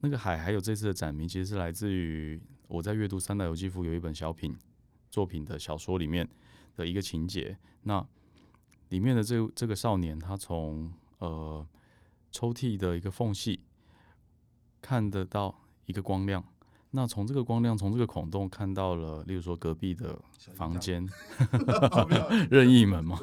那个海还有这次的展名，其实是来自于我在阅读三岛由纪夫有一本小品作品的小说里面的一个情节。那里面的这这个少年，他从呃抽屉的一个缝隙看得到一个光亮。那从这个光亮，从这个孔洞看到了，例如说隔壁的房间，任意门嘛。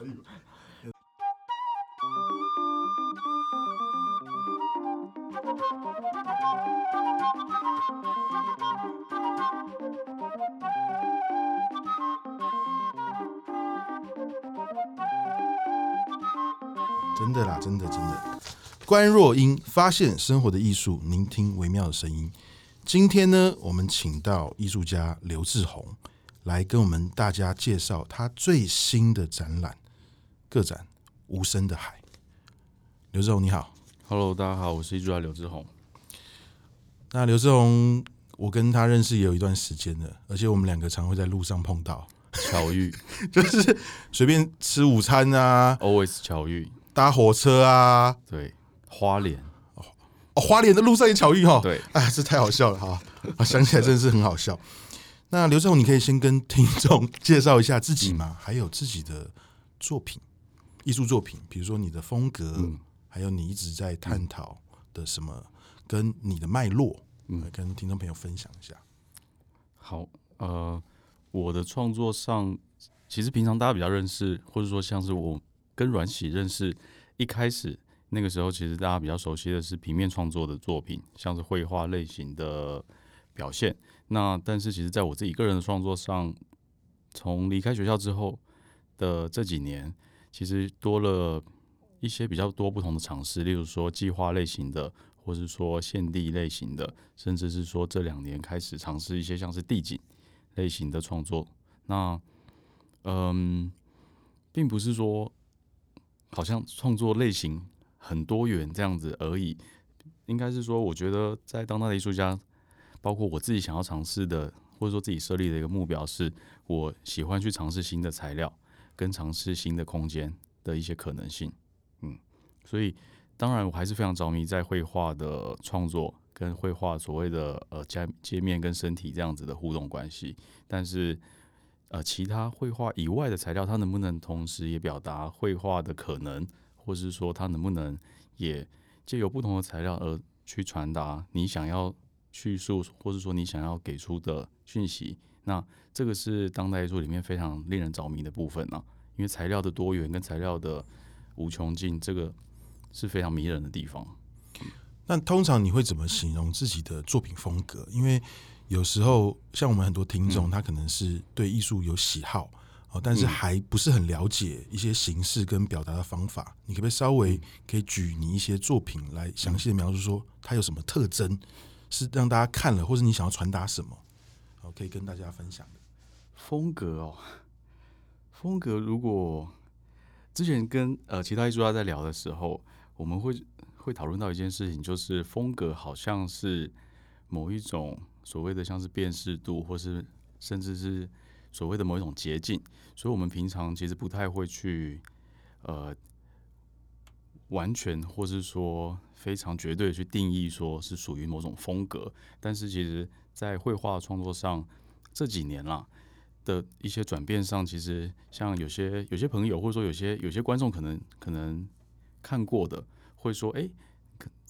的啦，真的真的。关若英发现生活的艺术，聆听微妙的声音。今天呢，我们请到艺术家刘志宏来跟我们大家介绍他最新的展览——个展《无声的海》。刘志宏，你好。Hello，大家好，我是艺术家刘志宏。那刘志宏，我跟他认识也有一段时间了，而且我们两个常会在路上碰到，巧遇，就是随便吃午餐啊，always 巧遇，搭火车啊，对，花莲。哦，花莲的路上也巧遇哈，对，哎，这太好笑了哈，想起来真的是很好笑。那刘志宏，你可以先跟听众介绍一下自己吗？还有自己的作品，艺术作品，比如说你的风格，嗯、还有你一直在探讨的什么，跟你的脉络，嗯，来跟听众朋友分享一下。好，呃，我的创作上，其实平常大家比较认识，或者说像是我跟阮喜认识，一开始。那个时候，其实大家比较熟悉的是平面创作的作品，像是绘画类型的表现。那但是，其实在我自己个人的创作上，从离开学校之后的这几年，其实多了一些比较多不同的尝试，例如说计划类型的，或是说现地类型的，甚至是说这两年开始尝试一些像是地景类型的创作。那嗯，并不是说好像创作类型。很多元这样子而已，应该是说，我觉得在当代的艺术家，包括我自己想要尝试的，或者说自己设立的一个目标，是我喜欢去尝试新的材料，跟尝试新的空间的一些可能性。嗯，所以当然我还是非常着迷在绘画的创作，跟绘画所谓的呃界界面跟身体这样子的互动关系。但是呃，其他绘画以外的材料，它能不能同时也表达绘画的可能？或是说，它能不能也借由不同的材料而去传达你想要叙述，或者说你想要给出的讯息？那这个是当代艺术里面非常令人着迷的部分呢、啊。因为材料的多元跟材料的无穷尽，这个是非常迷人的地方。那通常你会怎么形容自己的作品风格？因为有时候像我们很多听众，他可能是对艺术有喜好哦。但是还不是很了解一些形式跟表达的方法，你可不可以稍微可以举你一些作品来详细的描述，说它有什么特征，是让大家看了，或者你想要传达什么，好，可以跟大家分享的。风格哦。风格，如果之前跟呃其他艺术家在聊的时候，我们会会讨论到一件事情，就是风格好像是某一种所谓的像是辨识度，或是甚至是。所谓的某一种捷径，所以我们平常其实不太会去，呃，完全或是说非常绝对的去定义说是属于某种风格。但是其实，在绘画创作上这几年啦的一些转变上，其实像有些有些朋友或者说有些有些观众可能可能看过的，会说，哎。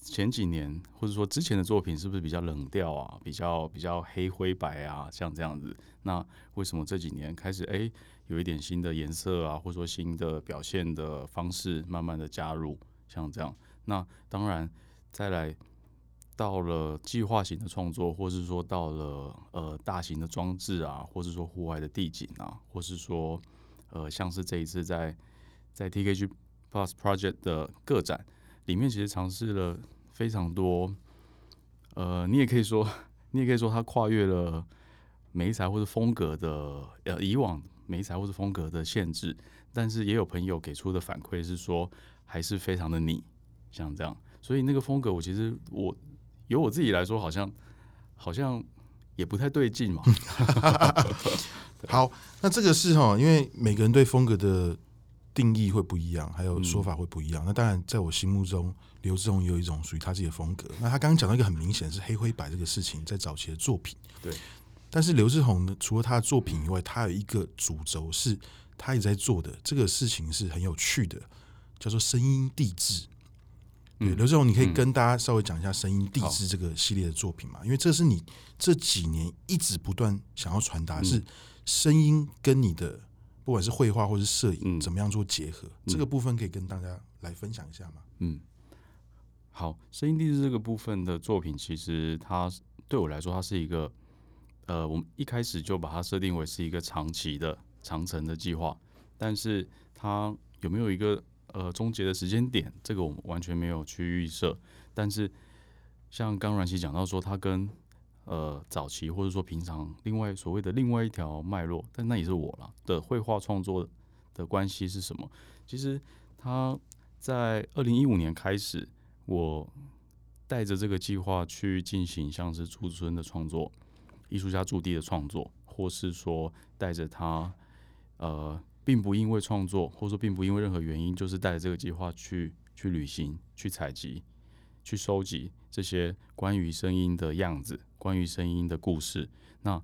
前几年或者说之前的作品是不是比较冷调啊？比较比较黑灰白啊，像这样子。那为什么这几年开始哎、有一点新的颜色啊，或者说新的表现的方式慢慢的加入，像这样。那当然再来到了计划型的创作，或是说到了呃大型的装置啊，或是说户外的地景啊，或是说呃像是这一次在在 TKG Plus Project 的个展里面，其实尝试了。非常多，呃，你也可以说，你也可以说，它跨越了媒材或者风格的呃以往媒材或者风格的限制，但是也有朋友给出的反馈是说，还是非常的你像这样，所以那个风格，我其实我由我自己来说，好像好像也不太对劲嘛。好，那这个是哈，因为每个人对风格的定义会不一样，还有说法会不一样。嗯、那当然，在我心目中，刘志宏也有一种属于他自己的风格。那他刚刚讲到一个很明显是黑灰白这个事情，在早期的作品。对。但是刘志宏呢，除了他的作品以外，他有一个主轴是他也在做的这个事情是很有趣的，叫做声音地质。对，刘志宏，你可以跟大家稍微讲一下声音地质这个系列的作品嘛？因为这是你这几年一直不断想要传达，是声音跟你的。不管是绘画或是摄影，怎么样做结合？嗯、这个部分可以跟大家来分享一下吗？嗯，好，声音帝雉这个部分的作品，其实它对我来说，它是一个呃，我们一开始就把它设定为是一个长期的长程的计划，但是它有没有一个呃终结的时间点？这个我们完全没有去预设。但是像刚阮祺讲到说，它跟呃，早期或者说平常，另外所谓的另外一条脉络，但那也是我了的绘画创作的关系是什么？其实他在二零一五年开始，我带着这个计划去进行像是驻村的创作、艺术家驻地的创作，或是说带着他，呃，并不因为创作，或者说并不因为任何原因，就是带着这个计划去去旅行、去采集、去收集这些关于声音的样子。关于声音的故事，那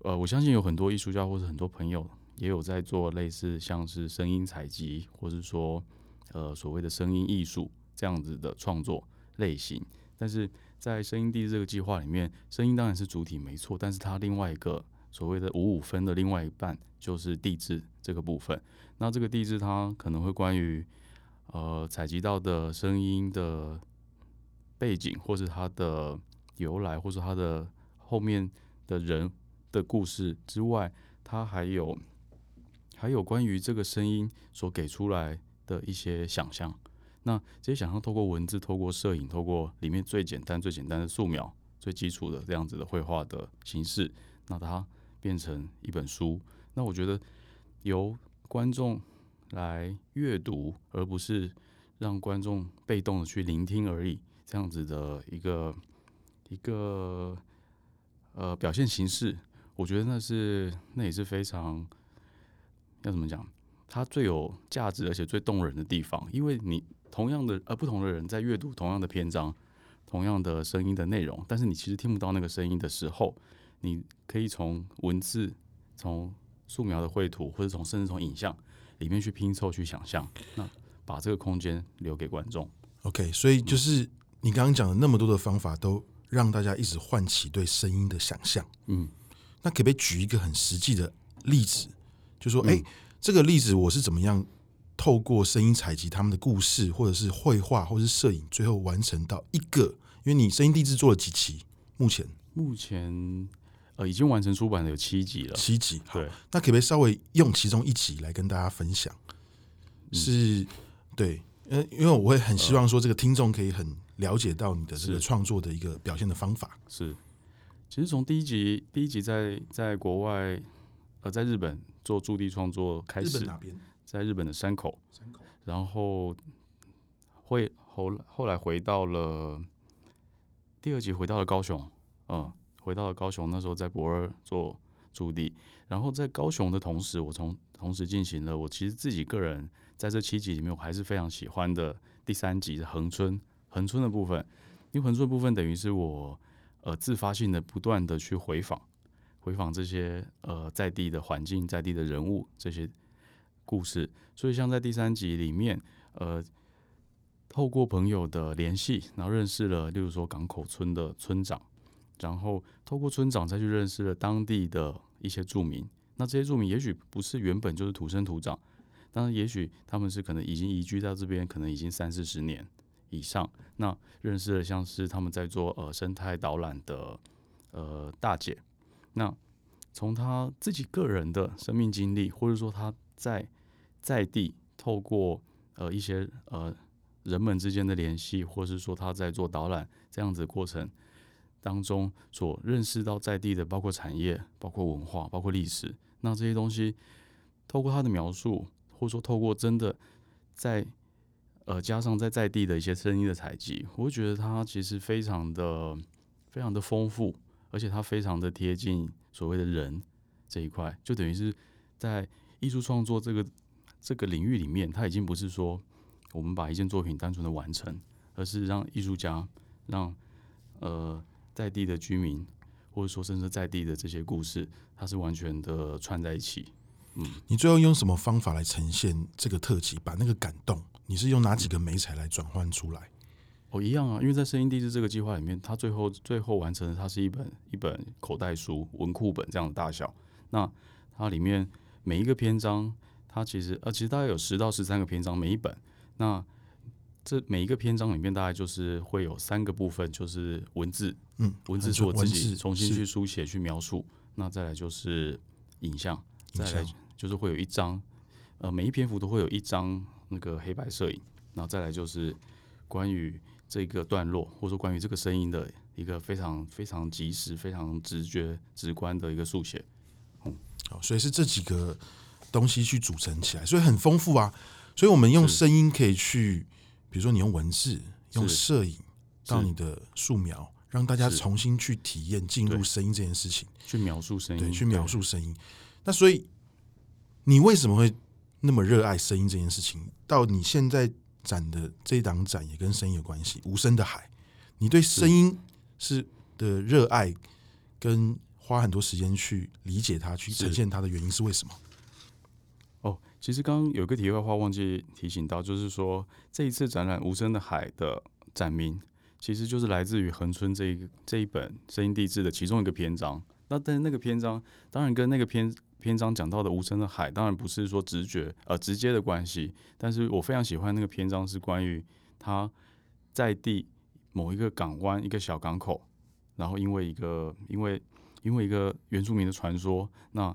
呃，我相信有很多艺术家或者很多朋友也有在做类似像是声音采集，或是说呃所谓的声音艺术这样子的创作类型。但是在声音帝雉这个计划里面，声音当然是主体没错，但是它另外一个所谓的五五分的另外一半就是地质这个部分。那这个地质它可能会关于呃采集到的声音的背景，或是它的。由来，或者他的后面的人的故事之外，他还有还有关于这个声音所给出来的一些想象。那这些想象透过文字、透过摄影、透过里面最简单、最简单的素描、最基础的这样子的绘画的形式，那它变成一本书。那我觉得由观众来阅读，而不是让观众被动的去聆听而已，这样子的一个。一个呃表现形式，我觉得那是那也是非常要怎么讲，它最有价值而且最动人的地方。因为你同样的呃不同的人在阅读同样的篇章，同样的声音的内容，但是你其实听不到那个声音的时候，你可以从文字、从素描的绘图，或者从甚至从影像里面去拼凑、去想象，那把这个空间留给观众。OK，所以就是你刚刚讲的那么多的方法都。让大家一直唤起对声音的想象。嗯，那可不可以举一个很实际的例子？就说，哎、这个例子我是怎么样透过声音采集他们的故事，或者是绘画，或者是摄影，最后完成到一个？因为你声音地质做了几期？目前目前呃已经完成出版的有七集了。七集，好，对。那可不可以稍微用其中一集来跟大家分享？是，对，呃，因为我会很希望说这个听众可以很。了解到你的这个创作的一个表现的方法。是，其实从第一集第一集在在国外呃在日本做驻地创作开始，日本哪边？在日本的山口，山口，然后会后后来回到了第二集回到了高雄，嗯，回到了高雄，那时候在博二做驻地，然后在高雄的同时，我从同时进行了我其实自己个人在这七集里面我还是非常喜欢的第三集的恒春。恒春的部分，因为恒春的部分等于是我呃自发性的不断的去回访，回访这些呃在地的环境、在地的人物这些故事，所以像在第三集里面，呃，透过朋友的联系，然后认识了，例如说港口村的村长，然后透过村长再去认识了当地的一些住民，那这些住民也许不是原本就是土生土长，当然也许他们是可能已经移居到这边，可能已经三四十年。以上，那认识了像是他们在做呃生态导览的呃大姐，那从他自己个人的生命经历，或者说他在在地透过呃一些呃人们之间的联系，或是说他在做导览这样子过程当中所认识到在地的包括产业、包括文化、包括历史，那这些东西透过他的描述，或者说透过真的在。呃，加上在在地的一些声音的采集，我会觉得它其实非常的、非常的丰富，而且它非常的贴近所谓的人这一块，就等于是在艺术创作这个这个领域里面，它已经不是说我们把一件作品单纯的完成，而是让艺术家让呃在地的居民，或者说甚至在地的这些故事，它是完全的串在一起。嗯，你最后用什么方法来呈现这个特辑？把那个感动，你是用哪几个媒材来转换出来？哦，一样啊，因为在声音地质这个计划里面，它最后最后完成的，它是一本一本口袋书、文库本这样的大小。那它里面每一个篇章，它其实呃，其实大概有十到十三个篇章，每一本。那这每一个篇章里面，大概就是会有三个部分，就是文字，嗯，文字是我自己重新去书写、去描述。那再来就是影像，再来就是会有一张，呃，每一篇幅都会有一张那个黑白摄影。然后再来就是关于。这个段落，或者说关于这个声音的一个非常非常及时、非常直觉、直观的一个速写，嗯，好，所以是这几个东西去组成起来，所以很丰富啊。所以我们用声音可以去，比如说你用文字、用摄影到你的素描，让大家重新去体验进入声音这件事情，去描述声音，对，去描述声音。那所以你为什么会那么热爱声音这件事情？到你现在。展的这一档展也跟声音有关系，无声的海。你对声音是的热爱，跟花很多时间去理解它、去呈现它的原因是为什么？哦，其实刚刚有个题外话忘记提醒到，就是说这一次展览《无声的海》的展名，其实就是来自于恒春这一这一本声音地质的其中一个篇章。那但是那个篇章当然跟那个篇。篇章讲到的无声的海，当然不是说直觉呃直接的关系，但是我非常喜欢那个篇章，是关于他在地某一个港湾一个小港口，然后因为一个因为因为一个原住民的传说，那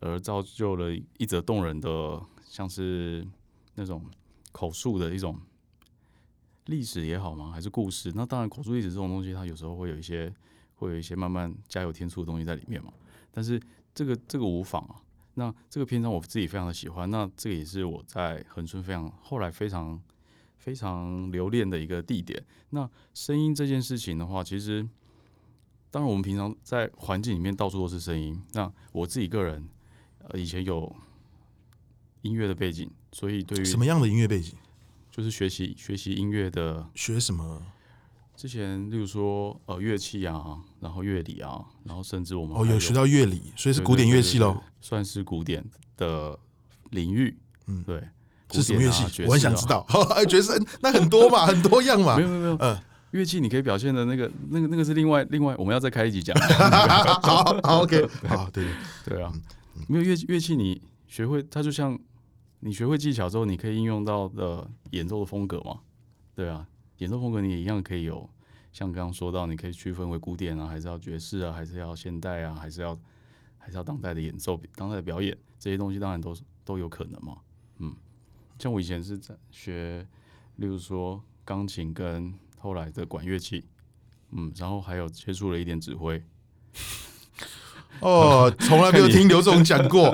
而造就了一则动人的像是那种口述的一种历史也好吗？还是故事？那当然口述历史这种东西，它有时候会有一些会有一些慢慢加油添醋的东西在里面嘛，但是。这个这个无妨啊，那这个篇章我自己非常的喜欢，那这个也是我在恒春非常后来非常非常留恋的一个地点。那声音这件事情的话，其实当然我们平常在环境里面到处都是声音。那我自己个人呃以前有音乐的背景，所以对于什么样的音乐背景，就是学习学习音乐的，学什么？之前，例如说，呃，乐器啊，然后乐理啊，然后甚至我们哦，有学到乐理，所以是古典乐器喽，算是古典的领域。嗯，对，是什么乐器？我很想知道。爵士那很多嘛，很多样嘛。没有没有没有，嗯，乐器你可以表现的那个那个那个是另外另外，我们要再开一集讲。好，OK，好，对对啊，没有乐乐器你学会，它就像你学会技巧之后，你可以应用到的演奏的风格嘛。对啊。演奏风格你也一样可以有，像刚刚说到，你可以区分为古典啊，还是要爵士啊，还是要现代啊，还是要还是要当代的演奏、当代的表演，这些东西当然都都有可能嘛。嗯，像我以前是在学，例如说钢琴跟后来的管乐器，嗯，然后还有接触了一点指挥。哦，从来没有听刘总讲过。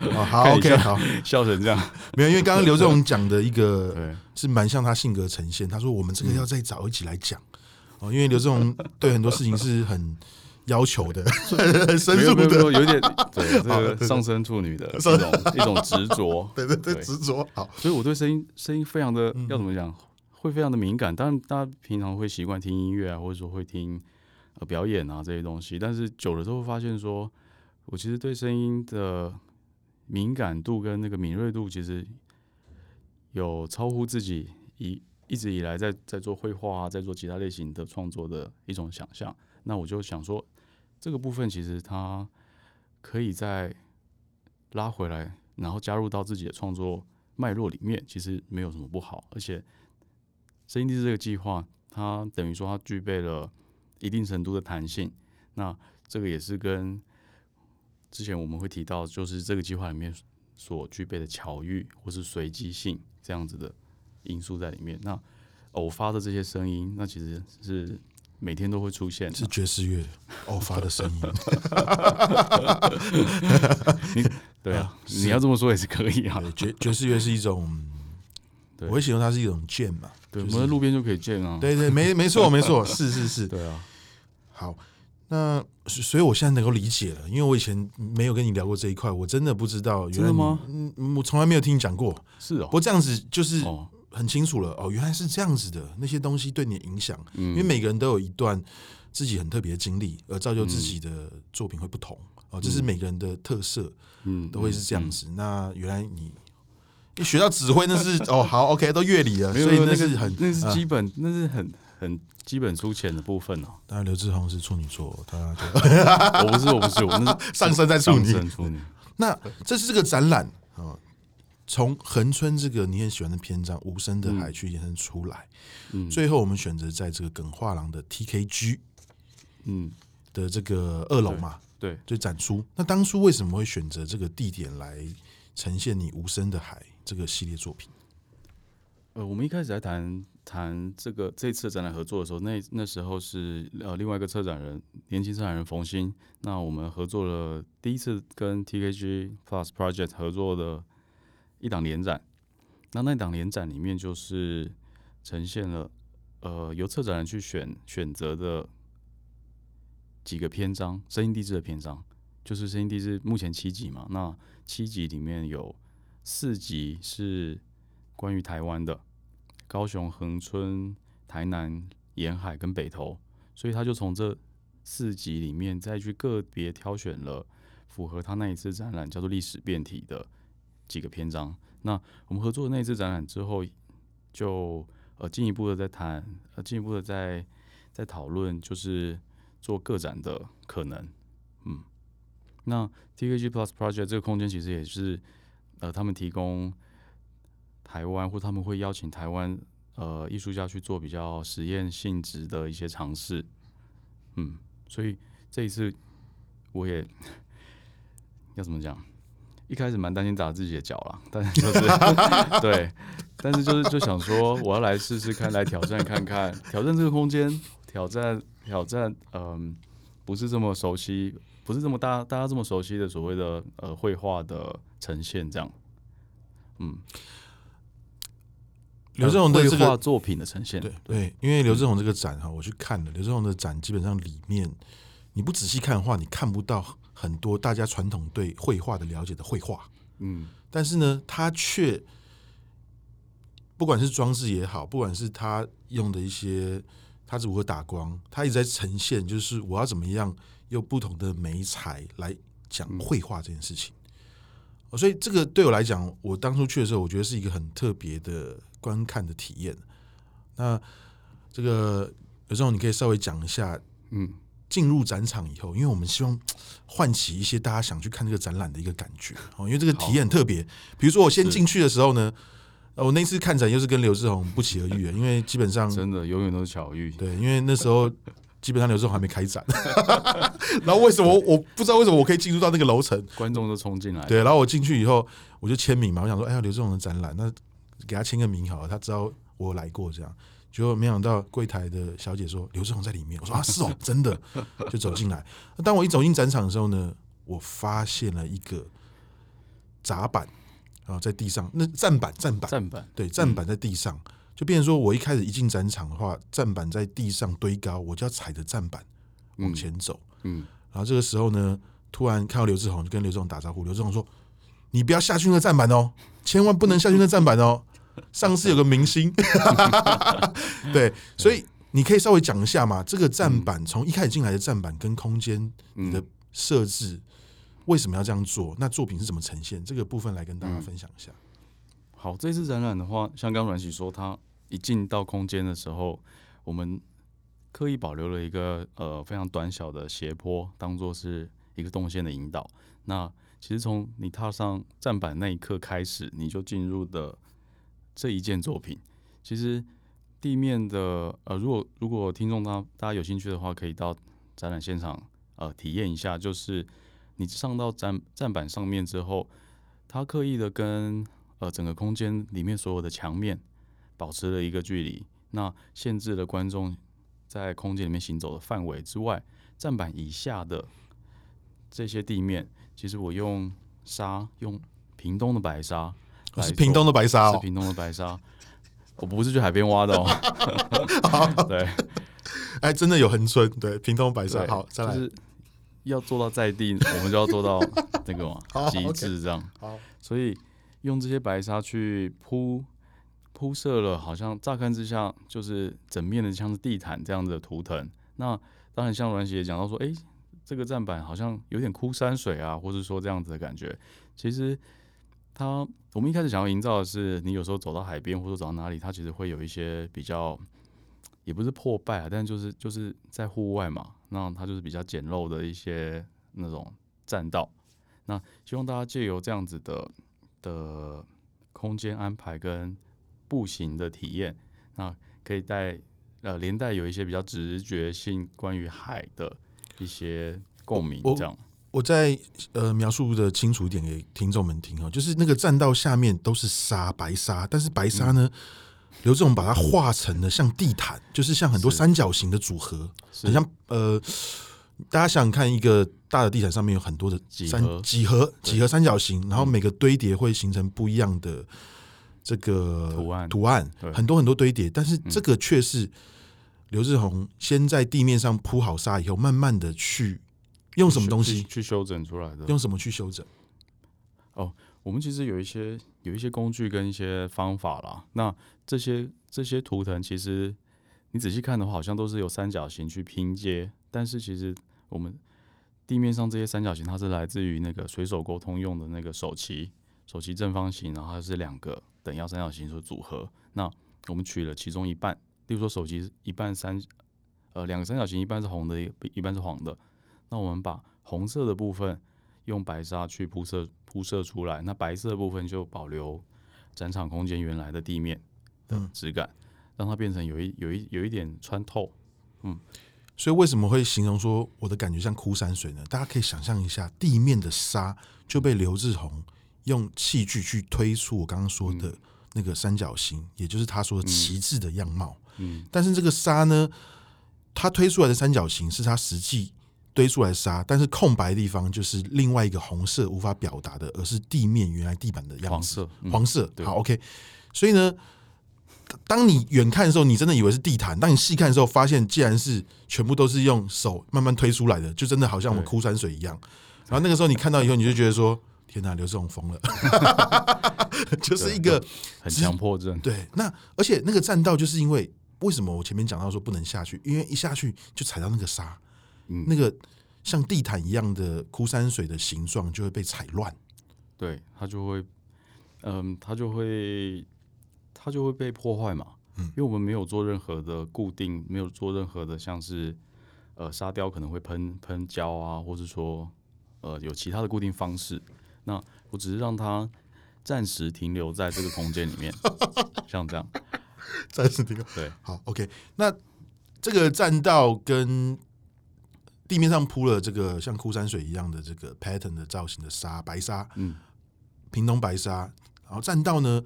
哦，好，OK，好，笑成这样，没有，因为刚刚刘总讲的一个 是蛮像他性格呈现。他说我们这个要再找一起来讲哦，因为刘总对很多事情是很要求的，很深入的，有点对 这个上升处女的一种一种执着，对对对，执着。好，所以我对声音声音非常的要怎么讲，会非常的敏感。当然，大家平常会习惯听音乐啊，或者说会听。呃，表演啊这些东西，但是久了之后发现说，我其实对声音的敏感度跟那个敏锐度，其实有超乎自己一一直以来在在做绘画啊，在做其他类型的创作的一种想象。那我就想说，这个部分其实它可以再拉回来，然后加入到自己的创作脉络里面，其实没有什么不好。而且，声音地这个计划，它等于说它具备了。一定程度的弹性，那这个也是跟之前我们会提到，就是这个计划里面所具备的巧遇或是随机性这样子的因素在里面。那偶发的这些声音，那其实是每天都会出现，是爵士乐偶发的声音。对啊，你要这么说也是可以啊。爵爵士乐是一种，我会形容它是一种 jam 嘛。对，我们在路边就可以见啊。对对，没没错没错，是是是。对啊，好，那所以我现在能够理解了，因为我以前没有跟你聊过这一块，我真的不知道。原来吗？嗯，我从来没有听你讲过。是哦。不过这样子就是很清楚了哦，原来是这样子的，那些东西对你的影响，嗯，因为每个人都有一段自己很特别的经历，而造就自己的作品会不同哦，这是每个人的特色，嗯，都会是这样子。那原来你你学到指挥那是哦，好，OK，都乐理了，所以那是很那是基本，那是很很。基本粗浅的部分哦。当然，刘志宏是处女座，他 我不是，我不是，我那 上升在处女。处女。那这是这个展览啊，从恒春这个你很喜欢的篇章《无声的海》去延伸出来。嗯。最后，我们选择在这个耿画廊的 TKG，嗯的这个二楼嘛，对，就展出。那当初为什么会选择这个地点来呈现你《无声的海》这个系列作品？呃，我们一开始在谈。谈这个这次展览合作的时候，那那时候是呃另外一个策展人，年轻策展人冯鑫。那我们合作了第一次跟 TKG Plus Project 合作的一档联展。那那档联展里面就是呈现了呃由策展人去选选择的几个篇章，声音地质的篇章，就是声音地质目前七集嘛。那七集里面有四集是关于台湾的。高雄、恒春、台南沿海跟北投，所以他就从这四集里面再去个别挑选了符合他那一次展览叫做历史变体的几个篇章。那我们合作的那一次展览之后，就呃进一步的在谈，呃进一步的在在讨论，就是做个展的可能。嗯，那 TKG Plus Project 这个空间其实也是呃他们提供。台湾或他们会邀请台湾呃艺术家去做比较实验性质的一些尝试，嗯，所以这一次我也 要怎么讲？一开始蛮担心砸自己的脚了，但是就是 对，但是就是就想说我要来试试看，来挑战看看，挑战这个空间，挑战挑战，嗯、不是这么熟悉，不是这么大大家这么熟悉的所谓的呃绘画的呈现，这样，嗯。刘志宏的这个作品的呈现，对对，因为刘志宏这个展哈，我去看了刘志宏的展，基本上里面你不仔细看的话，你看不到很多大家传统对绘画的了解的绘画，嗯，但是呢，他却不管是装置也好，不管是他用的一些，他是如何打光，他一直在呈现，就是我要怎么样用不同的媒材来讲绘画这件事情。所以这个对我来讲，我当初去的时候，我觉得是一个很特别的。观看的体验，那这个有时候你可以稍微讲一下，嗯，进入展场以后，因为我们希望唤起一些大家想去看这个展览的一个感觉哦，因为这个体验很特别。比如说我先进去的时候呢，我那次看展又是跟刘志宏不期而遇，因为基本上真的永远都是巧遇。对，因为那时候基本上刘志宏还没开展，然后为什么我不知道为什么我可以进入到那个楼层，观众都冲进来，对，然后我进去以后我就签名嘛，我想说，哎呀，刘志宏的展览那。给他签个名好了，他知道我来过这样，结果没想到柜台的小姐说刘志宏在里面，我说啊是哦，真的，就走进来。当我一走进展场的时候呢，我发现了一个闸板啊在地上，那站板站板。站板。对站板在地上，就变成说我一开始一进展场的话，站板在地上堆高，我就要踩着站板往前走，嗯，然后这个时候呢，突然看到刘志宏，就跟刘志宏打招呼，刘志宏说。你不要下去那个站板哦，千万不能下去那站板哦。上次有个明星，对，所以你可以稍微讲一下嘛。这个站板从一开始进来的站板跟空间你的设置，为什么要这样做？那作品是怎么呈现？这个部分来跟大家分享一下。好，这次展览的话，像刚阮喜说，他一进到空间的时候，我们刻意保留了一个呃非常短小的斜坡，当做是一个动线的引导。那其实从你踏上站板那一刻开始，你就进入的这一件作品。其实地面的呃，如果如果听众大大家有兴趣的话，可以到展览现场呃体验一下。就是你上到站站板上面之后，它刻意的跟呃整个空间里面所有的墙面保持了一个距离，那限制了观众在空间里面行走的范围之外，站板以下的这些地面。其实我用沙，用屏东的白沙，是屏东的白沙，是屏东的白沙。我不是去海边挖的哦。对，哎，真的有恒春，对，屏东白沙，好，再来，就是要做到在地，我们就要做到那个嘛，极致这样。好，所以用这些白沙去铺铺设了，好像乍看之下就是整面的像是地毯这样子的图腾。那当然，像阮玺也讲到说，哎，这个站板好像有点枯山水啊，或者说这样子的感觉。其实它，我们一开始想要营造的是，你有时候走到海边，或者走到哪里，它其实会有一些比较。也不是破败啊，但就是就是在户外嘛，那它就是比较简陋的一些那种栈道。那希望大家借由这样子的的空间安排跟步行的体验，那可以带呃连带有一些比较直觉性关于海的一些共鸣。这样，我，我再呃描述的清楚一点给听众们听哦，就是那个栈道下面都是沙，白沙，但是白沙呢。嗯刘志宏把它画成了像地毯，就是像很多三角形的组合，很像呃，大家想想看，一个大的地毯上面有很多的三几何几何三角形，然后每个堆叠会形成不一样的这个图案图案，很多很多堆叠，但是这个却是刘志宏先在地面上铺好沙以后，慢慢的去用什么东西去修整出来的，用什么去修整？哦。我们其实有一些有一些工具跟一些方法啦。那这些这些图腾，其实你仔细看的话，好像都是由三角形去拼接。但是其实我们地面上这些三角形，它是来自于那个水手沟通用的那个手旗，手旗正方形，然后它是两个等腰三角形所组合。那我们取了其中一半，例如说手机一半三，呃，两个三角形一半是红的，一半是黄的。那我们把红色的部分用白纱去铺设。铺设出来，那白色的部分就保留展场空间原来的地面的质感，嗯，让它变成有一有一有一点穿透。嗯，所以为什么会形容说我的感觉像枯山水呢？大家可以想象一下，地面的沙就被刘志宏用器具去推出我刚刚说的那个三角形，嗯，也就是他说的旗帜的样貌。嗯，但是这个沙呢，它推出来的三角形是它实际。堆出来的沙，但是空白的地方就是另外一个红色无法表达的，而是地面原来地板的样子。黄色，嗯、黄色。好，OK。所以呢，当你远看的时候，你真的以为是地毯；当你细看的时候，发现既然是全部都是用手慢慢推出来的，就真的好像我们枯山水一样。然后那个时候你看到以后，你就觉得说：“天哪，刘志宏疯了！”就是一个很强迫症。对，那而且那个栈道就是因为为什么我前面讲到说不能下去，因为一下去就踩到那个沙。嗯、那个像地毯一样的枯山水的形状就会被踩乱，对，它就会，嗯，它就会，它就会被破坏嘛。嗯，因为我们没有做任何的固定，没有做任何的像是，呃，沙雕可能会喷喷胶啊，或是说，呃，有其他的固定方式。那我只是让它暂时停留在这个空间里面，像这样，暂时停留。对，好，OK。那这个栈道跟地面上铺了这个像枯山水一样的这个 pattern 的造型的沙，白沙，嗯，屏东白沙。然后栈道呢，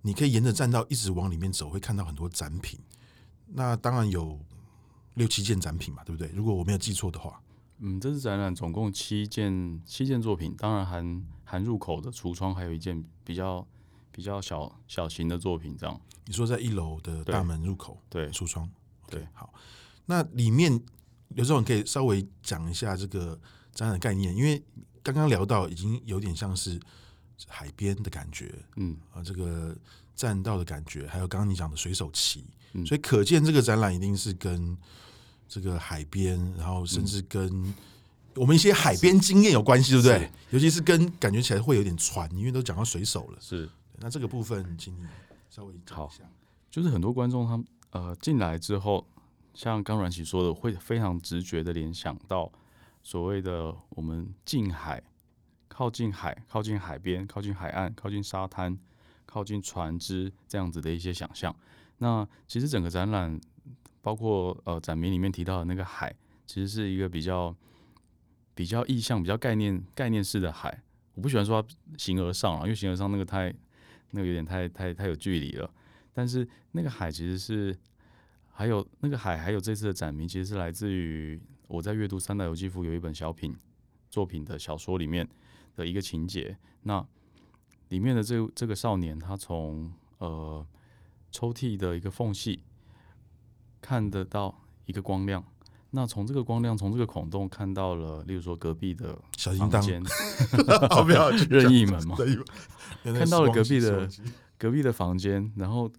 你可以沿着栈道一直往里面走，会看到很多展品。那当然有六七件展品嘛，对不对？如果我没有记错的话，嗯，这次展览总共七件七件作品，当然含含入口的橱窗，还有一件比较比较小小型的作品。这样，你说在一楼的大门入口，对橱窗，对，对，好，那里面。刘志宏可以稍微讲一下这个展览概念，因为刚刚聊到已经有点像是海边的感觉，嗯啊，这个栈道的感觉，还有刚刚你讲的水手旗，嗯，所以可见这个展览一定是跟这个海边，然后甚至跟我们一些海边经验有关系，对不对？尤其是跟感觉起来会有点船，因为都讲到水手了。是，那这个部分，请你稍微讲一下。就是很多观众他们呃进来之后。像刚阮琪说的，会非常直觉的联想到所谓的我们近海、靠近海、靠近海边、靠近海岸、靠近沙滩、靠近船只这样子的一些想象。那其实整个展览，包括呃展名里面提到的那个海，其实是一个比较比较意象、比较概念概念式的海。我不喜欢说它形而上啊，因为形而上那个太那个有点太太太有距离了。但是那个海其实是。还有那个海，还有这次的展名，其实是来自于我在阅读三岛由纪夫有一本小品作品的小说里面的一个情节。那里面的这这个少年，他从呃抽屉的一个缝隙看得到一个光亮。那从这个光亮，从这个孔洞看到了，例如说隔壁的小叮当，好不要任意门嘛？看到了隔壁的隔壁的房间，然后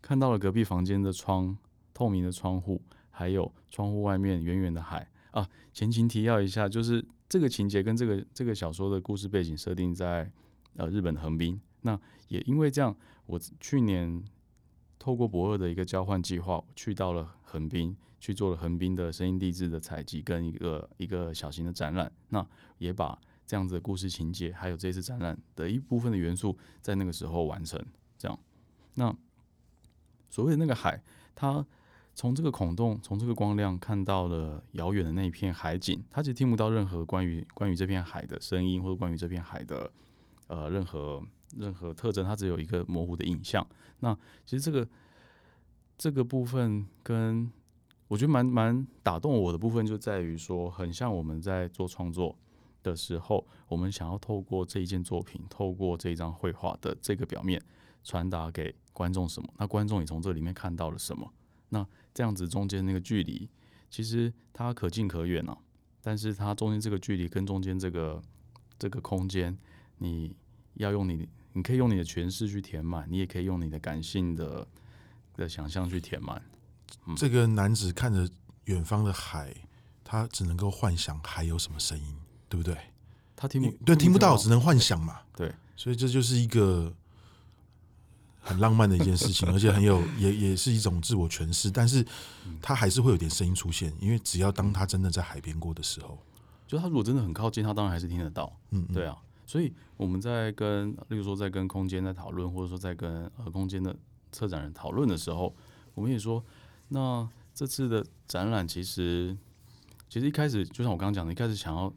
看到了隔壁房间的窗，透明的窗户，还有窗户外面远远的海啊。前情提要一下，就是这个情节跟这个这个小说的故事背景设定在呃日本横滨。那也因为这样，我去年透过博二的一个交换计划，去到了横滨。去做了横滨的声音地质的采集跟一个一个小型的展览，那也把这样子的故事情节，还有这次展览的一部分的元素，在那个时候完成。这样，那所谓的那个海，它从这个孔洞，从这个光亮看到了遥远的那一片海景，它其实听不到任何关于关于这片海的声音，或者关于这片海的呃任何任何特征，它只有一个模糊的影像。那其实这个这个部分跟我觉得蛮蛮打动我的部分就在于说，很像我们在做创作的时候，我们想要透过这一件作品，透过这一张绘画的这个表面，传达给观众什么？那观众也从这里面看到了什么？那这样子中间那个距离，其实它可近可远啊。但是它中间这个距离跟中间这个这个空间，你要用你，你可以用你的诠释去填满，你也可以用你的感性的的想象去填满。这个男子看着远方的海，他只能够幻想海有什么声音，对不对？他听不对，听不到，只能幻想嘛。对，所以这就是一个很浪漫的一件事情，而且很有，也也是一种自我诠释。但是，他还是会有点声音出现，因为只要当他真的在海边过的时候，就他如果真的很靠近，他当然还是听得到。嗯，对啊。所以我们在跟，例如说在跟空间在讨论，或者说在跟呃空间的策展人讨论的时候，我们也说。那这次的展览其实，其实一开始就像我刚刚讲的，一开始想要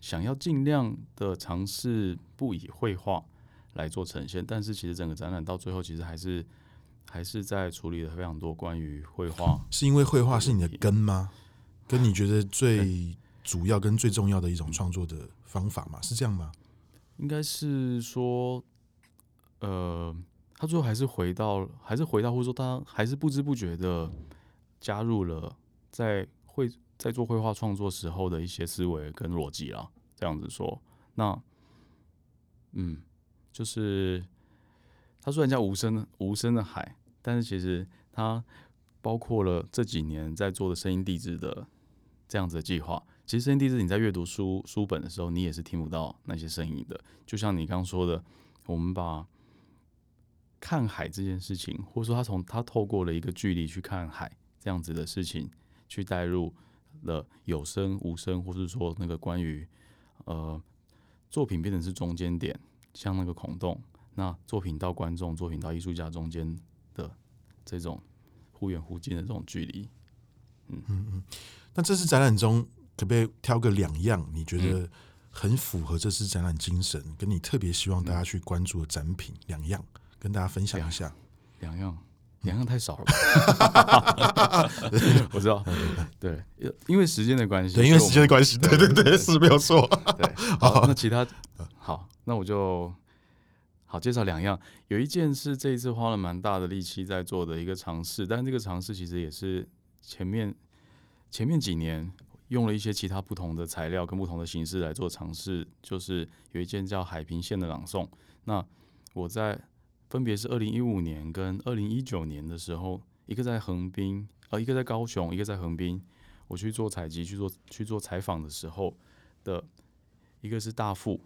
想要尽量的尝试不以绘画来做呈现，但是其实整个展览到最后，其实还是还是在处理了非常多关于绘画。是因为绘画是你的根吗？跟你觉得最主要跟最重要的一种创作的方法吗？是这样吗？应该是说，呃。他最后还是回到，还是回到，或者说他还是不知不觉的加入了在绘在做绘画创作时候的一些思维跟逻辑啦。这样子说，那嗯，就是他虽然叫无声无声的海，但是其实它包括了这几年在做的声音地质的这样子的计划。其实声音地质你在阅读书书本的时候，你也是听不到那些声音的。就像你刚刚说的，我们把。看海这件事情，或者说他从他透过了一个距离去看海这样子的事情，去带入了有声无声，或是说那个关于呃作品变成是中间点，像那个孔洞，那作品到观众、作品到艺术家中间的这种忽远忽近的这种距离。嗯嗯嗯。那这次展览中可不可以挑个两样你觉得很符合这次展览精神，跟你特别希望大家去关注的展品两样？跟大家分享一下，两样，两样。太少了。吧？我知道，对，因为时间的关系，对，因为时间的关系，对对对，是没有错。对，好，那其他，好，那我就好介绍两样。有一件是这一次花了蛮大的力气在做的一个尝试，但这个尝试其实也是前面前面几年用了一些其他不同的材料跟不同的形式来做尝试，就是有一件叫《海平线的朗诵》。那我在。分别是二零一五年跟二零一九年的时候，一个在横滨，呃，一个在高雄，一个在横滨。我去做采集、去做去做采访的时候的，一个是大副，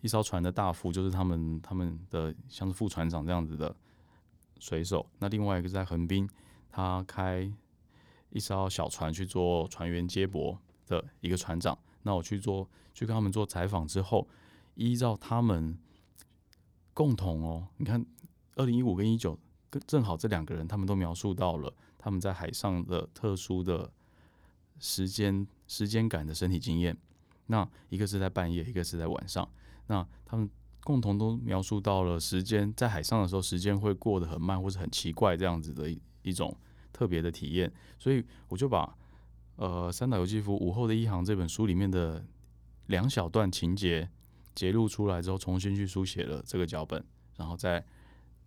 一艘船的大副，就是他们他们的像是副船长这样子的水手。那另外一个在横滨，他开一艘小船去做船员接驳的一个船长。那我去做去跟他们做采访之后，依照他们。共同哦，你看，二零一五跟一九，正好这两个人，他们都描述到了他们在海上的特殊的时间时间感的身体经验。那一个是在半夜，一个是在晚上。那他们共同都描述到了时间在海上的时候，时间会过得很慢，或是很奇怪这样子的一一种特别的体验。所以我就把呃三岛由纪夫《午后的一航》这本书里面的两小段情节。节录出来之后，重新去书写了这个脚本，然后再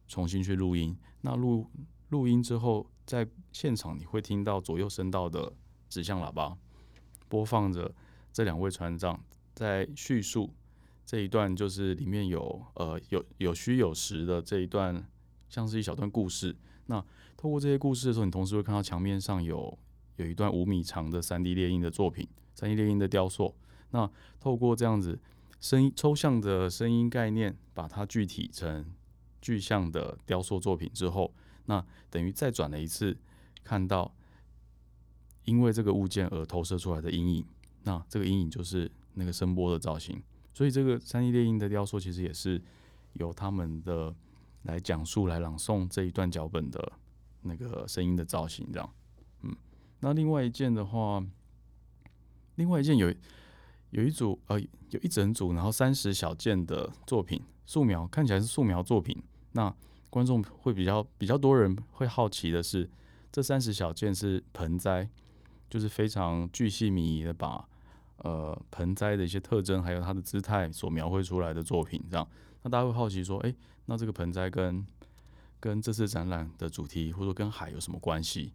重新去录音。那录录音之后，在现场你会听到左右声道的指向喇叭播放着这两位船长在叙述这一段，就是里面有呃有有虚有实的这一段，像是一小段故事。那透过这些故事的时候，你同时会看到墙面上有有一段五米长的三 D 列印的作品，三 D 列印的雕塑。那透过这样子声音抽象的声音概念，把它具体成具象的雕塑作品之后，那等于再转了一次，看到因为这个物件而投射出来的阴影。那这个阴影就是那个声波的造型。所以这个三 D 列印的雕塑其实也是由他们的来讲述、来朗诵这一段脚本的那个声音的造型，这样。嗯，那另外一件的话，另外一件有。有一组呃，有一整组，然后三十小件的作品素描，看起来是素描作品。那观众会比较比较多人会好奇的是，这三十小件是盆栽，就是非常巨细靡遗的把呃盆栽的一些特征还有它的姿态所描绘出来的作品。这样，那大家会好奇说，哎，那这个盆栽跟跟这次展览的主题，或者说跟海有什么关系？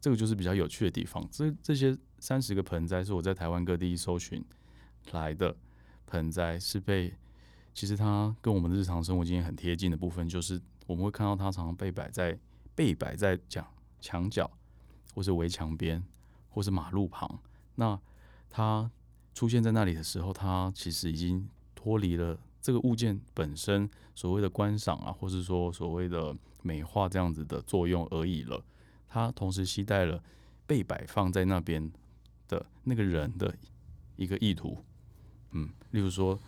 这个就是比较有趣的地方。这这些三十个盆栽是我在台湾各地搜寻。来的盆栽是被，其实它跟我们的日常生活经验很贴近的部分，就是我们会看到它常常被摆在被摆在墙墙角，或是围墙边，或是马路旁。那它出现在那里的时候，它其实已经脱离了这个物件本身所谓的观赏啊，或是说所谓的美化这样子的作用而已了。它同时期待了被摆放在那边的那个人的一个意图。嗯，例如说，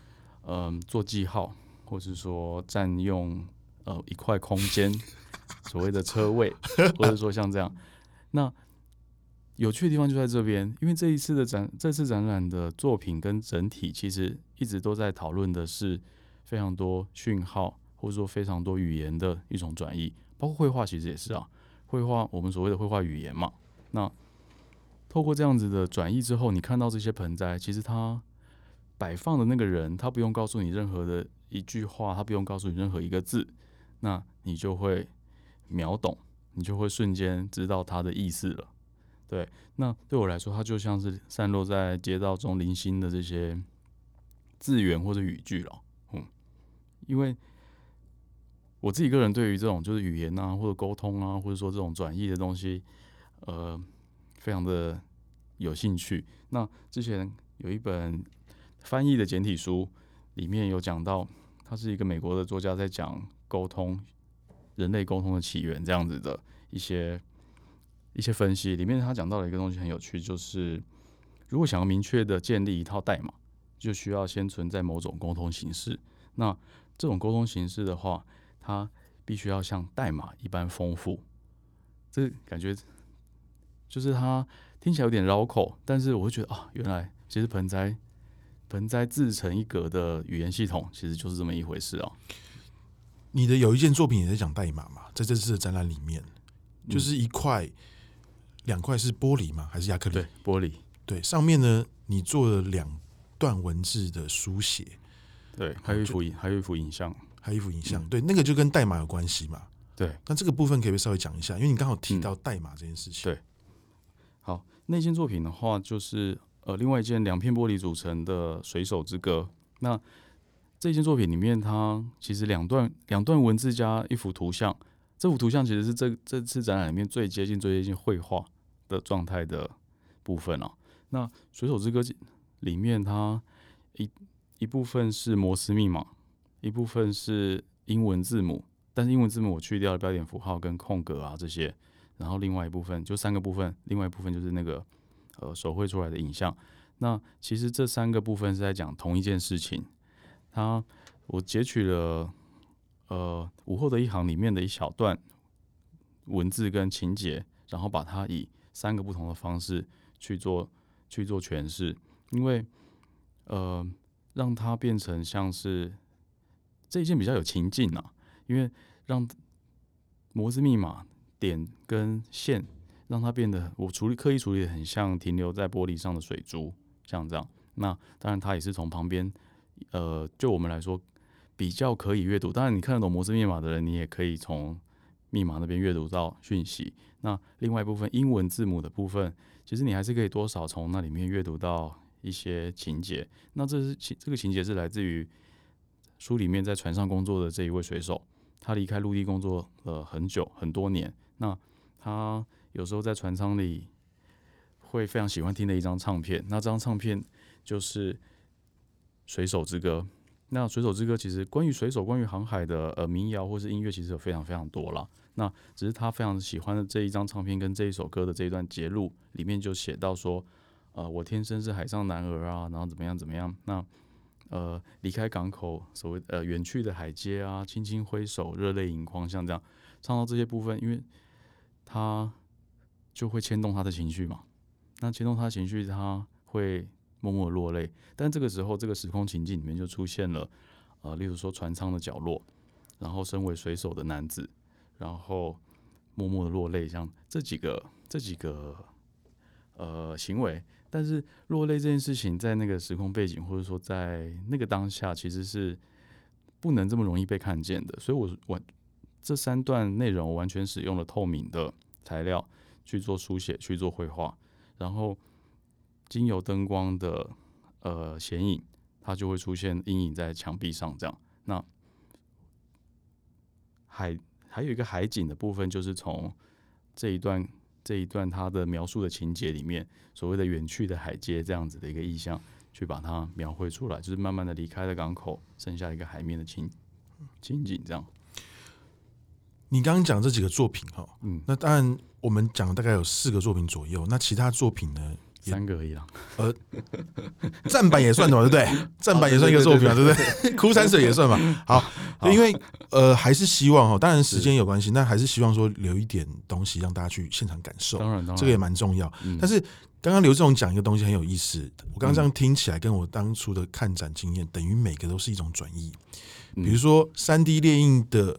嗯、做记号，或是说占用呃一块空间，所谓的车位，或者说像这样，那有趣的地方就在这边，因为这一次的展，这次展览的作品跟整体其实一直都在讨论的是非常多讯号，或者说非常多语言的一种转译，包括绘画其实也是啊，绘画我们所谓的绘画语言嘛，那透过这样子的转译之后，你看到这些盆栽，其实它。摆放的那个人，他不用告诉你任何的一句话，他不用告诉你任何一个字，那你就会秒懂，你就会瞬间知道他的意思了。对，那对我来说，它就像是散落在街道中零星的这些字源或者语句了。嗯，因为我自己个人对于这种就是语言啊，或者沟通啊，或者说这种转译的东西，呃，非常的有兴趣。那之前有一本。翻译的简体书里面有讲到，他是一个美国的作家，在讲沟通、人类沟通的起源这样子的一些一些分析。里面他讲到了一个东西很有趣，就是如果想要明确的建立一套代码，就需要先存在某种沟通形式。那这种沟通形式的话，它必须要像代码一般丰富。这感觉就是它听起来有点绕口，但是我会觉得啊，原来其实盆栽。盆栽自成一格的语言系统，其实就是这么一回事哦。你的有一件作品也在讲代码嘛？在这次的展览里面，就是一块、两块是玻璃吗？还是亚克力？对，玻璃。对，上面呢，你做了两段文字的书写。对，还有一幅影，还有一幅影像，还有一幅影像。对，那个就跟代码有关系嘛？对。那这个部分可以稍微讲一下，因为你刚好提到代码这件事情。对。好，那件作品的话，就是。呃，另外一件两片玻璃组成的《水手之歌》，那这件作品里面，它其实两段两段文字加一幅图像，这幅图像其实是这这次展览里面最接近最接近绘画的状态的部分哦。那《水手之歌》里面，它一一部分是摩斯密码，一部分是英文字母，但是英文字母我去掉了标点符号跟空格啊这些，然后另外一部分就三个部分，另外一部分就是那个。呃，手绘出来的影像，那其实这三个部分是在讲同一件事情。它，我截取了呃午后的一行里面的一小段文字跟情节，然后把它以三个不同的方式去做去做诠释，因为呃让它变成像是这一件比较有情境啊，因为让摩斯密码点跟线。让它变得，我处理刻意处理的很像停留在玻璃上的水珠，像这样。那当然，它也是从旁边，呃，就我们来说比较可以阅读。当然，你看得懂摩斯密码的人，你也可以从密码那边阅读到讯息。那另外一部分英文字母的部分，其实你还是可以多少从那里面阅读到一些情节。那这是情这个情节是来自于书里面在船上工作的这一位水手，他离开陆地工作了很久很多年。那他有时候在船舱里会非常喜欢听的一张唱片，那这张唱片就是《水手之歌》。那《水手之歌》其实关于水手、关于航海的呃民谣或是音乐，其实有非常非常多了。那只是他非常喜欢的这一张唱片跟这一首歌的这一段节录里面就写到说，呃，我天生是海上男儿啊，然后怎么样怎么样。那呃，离开港口，所谓呃远去的海街啊，轻轻挥手，热泪盈眶，像这样唱到这些部分，因为他就会牵动他的情绪嘛。那牵动他的情绪，他会。默默落泪，但这个时候，这个时空情境里面就出现了，呃，例如说船舱的角落，然后身为水手的男子，然后默默的落泪，像这几个这几个呃行为。但是落泪这件事情，在那个时空背景，或者说在那个当下，其实是不能这么容易被看见的。所以我我这三段内容，完全使用了透明的材料去做书写，去做绘画，然后。经由灯光的呃显影，它就会出现阴影在墙壁上。这样，那海还有一个海景的部分，就是从这一段这一段他的描述的情节里面，所谓的远去的海街这样子的一个意象，去把它描绘出来，就是慢慢的离开了港口，剩下一个海面的情情景。这样，你刚刚讲这几个作品哈，嗯，那当然我们讲大概有四个作品左右，那其他作品呢？三个而已啦，呃，站板也算的嘛，对不对？站板也算一个作品嘛，对不对？枯山水也算嘛。好，好因为呃，还是希望哈，当然时间有关系，但还是希望说留一点东西让大家去现场感受。当然，当然，这个也蛮重要。嗯、但是刚刚刘志勇讲一个东西很有意思，我刚刚这样听起来，跟我当初的看展经验，等于每个都是一种转移。比如说三 D 列印的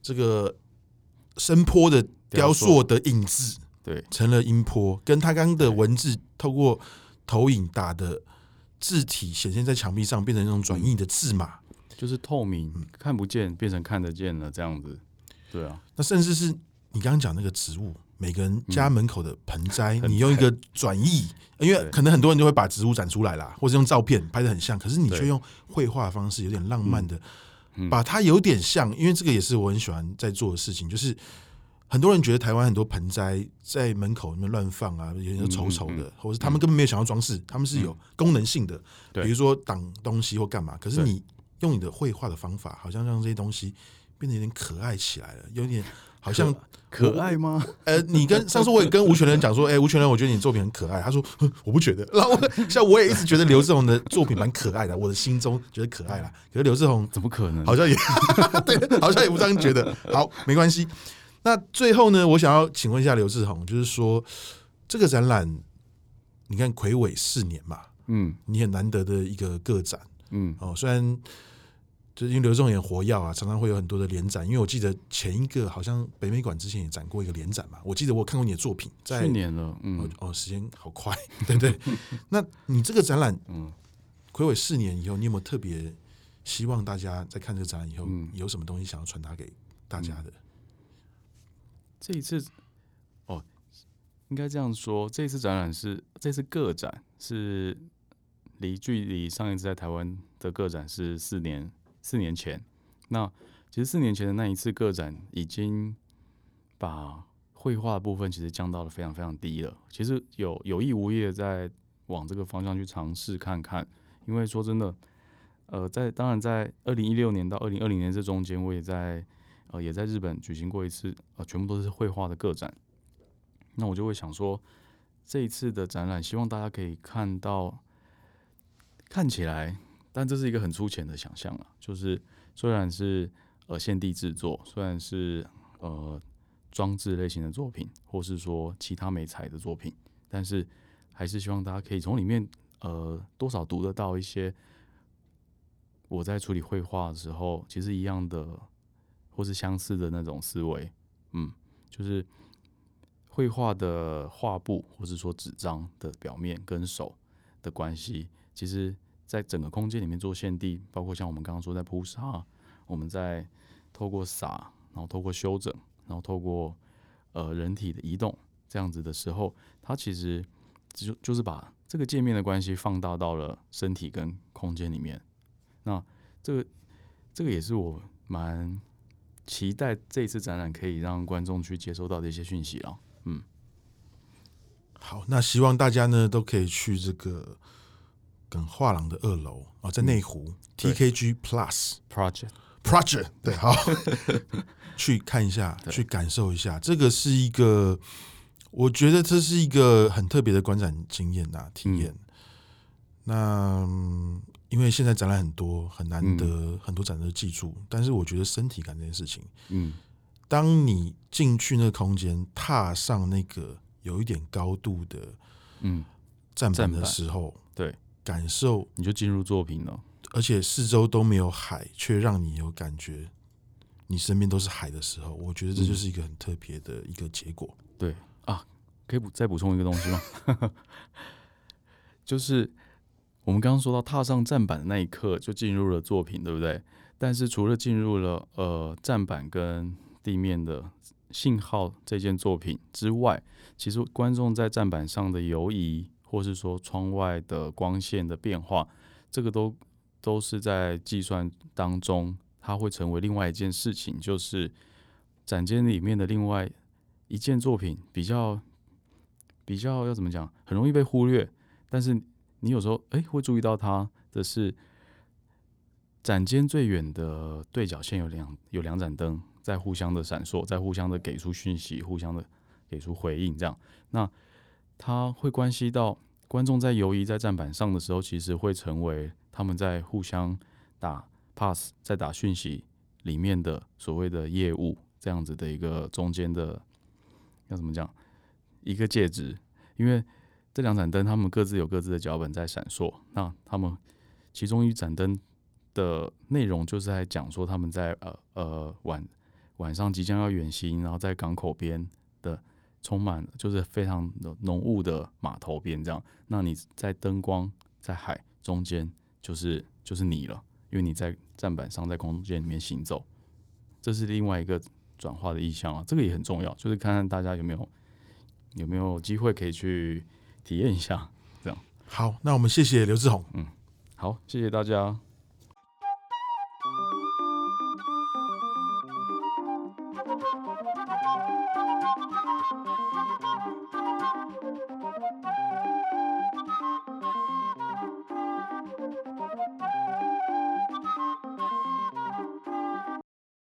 这个声波的雕塑的影子。对，成了音波，跟他刚刚的文字透过投影打的字体显现在墙壁上，变成那种转印的字码，就是透明看不见变成看得见了这样子。对啊，那甚至是你刚刚讲那个植物，每个人家门口的盆栽，嗯、你用一个转译，因为可能很多人就会把植物展出来啦，或者用照片拍的很像，可是你却用绘画的方式，有点浪漫的，把它有点像，因为这个也是我很喜欢在做的事情，就是。很多人觉得台湾很多盆栽在门口里面乱放啊，有点丑丑的，或是他们根本没有想要装饰，他们是有功能性的，比如说挡东西或干嘛。可是你用你的绘画的方法，好像让这些东西变得有点可爱起来了，有点好像可爱吗？呃，你跟上次我也跟吴权仁讲说，哎，吴权仁，我觉得你作品很可爱。他说我不觉得。然后 像我也一直觉得刘志宏的作品蛮可爱的，我的心中觉得可爱啦。可是刘志宏怎么可能？好像也 对，好像也不这样觉得。好，没关系。那最后呢，我想要请问一下刘志宏，就是说这个展览，你看魁伟四年嘛，嗯，你很难得的一个个展，嗯，哦，虽然就是因为刘志宏也活跃啊，常常会有很多的联展，因为我记得前一个好像北美馆之前也展过一个联展嘛，我记得我看过你的作品，在去年了，嗯，哦，时间好快，对不对？那你这个展览，嗯，魁伟四年以后，你有没有特别希望大家在看这个展览以后，嗯，有什么东西想要传达给大家的？这一次，哦，应该这样说，这次展览是这次个展是离距离上一次在台湾的个展是四年四年前。那其实四年前的那一次个展，已经把绘画部分其实降到了非常非常低了。其实有有意无意的在往这个方向去尝试看看，因为说真的，呃，在当然在二零一六年到二零二零年这中间，我也在。呃，也在日本举行过一次，呃，全部都是绘画的个展。那我就会想说，这一次的展览，希望大家可以看到，看起来，但这是一个很粗浅的想象啊。就是虽然是呃现地制作，虽然是呃装置类型的作品，或是说其他媒材的作品，但是还是希望大家可以从里面呃多少读得到一些我在处理绘画的时候，其实一样的。或是相似的那种思维，嗯，就是绘画的画布，或是说纸张的表面跟手的关系，其实在整个空间里面做现地，包括像我们刚刚说在铺沙，我们在透过洒，然后透过修整，然后透过呃人体的移动这样子的时候，它其实就就是把这个界面的关系放大到了身体跟空间里面。那这个这个也是我蛮期待这一次展览可以让观众去接收到的一些讯息了。嗯，好，那希望大家呢都可以去这个梗画廊的二楼啊，在内湖、嗯、TKG Plus Project Project 对，好，去看一下，去感受一下，这个是一个，我觉得这是一个很特别的观展经验呐，体验。嗯、那。因为现在展览很多，很难得，嗯、很多展都记住。但是我觉得身体感这件事情，嗯，当你进去那个空间，踏上那个有一点高度的，嗯，站板的时候，对，感受你就进入作品了。而且四周都没有海，却让你有感觉，你身边都是海的时候，我觉得这就是一个很特别的一个结果。嗯、对啊，可以补再补充一个东西吗？就是。我们刚刚说到踏上站板的那一刻就进入了作品，对不对？但是除了进入了呃站板跟地面的信号这件作品之外，其实观众在站板上的游移，或是说窗外的光线的变化，这个都都是在计算当中，它会成为另外一件事情，就是展间里面的另外一件作品，比较比较要怎么讲，很容易被忽略，但是。你有时候哎，会注意到它的是展间最远的对角线有两有两盏灯在互相的闪烁，在互相的给出讯息，互相的给出回应，这样，那它会关系到观众在游移在站板上的时候，其实会成为他们在互相打 pass，在打讯息里面的所谓的业务这样子的一个中间的要怎么讲一个介质，因为。这两盏灯，他们各自有各自的脚本在闪烁。那他们其中一盏灯的内容就是在讲说，他们在呃呃晚晚上即将要远行，然后在港口边的充满就是非常浓雾的码头边这样。那你在灯光在海中间，就是就是你了，因为你在站板上，在空间里面行走。这是另外一个转化的意向啊，这个也很重要，就是看看大家有没有有没有机会可以去。体验一下，这样。好，那我们谢谢刘志宏。嗯，好，谢谢大家。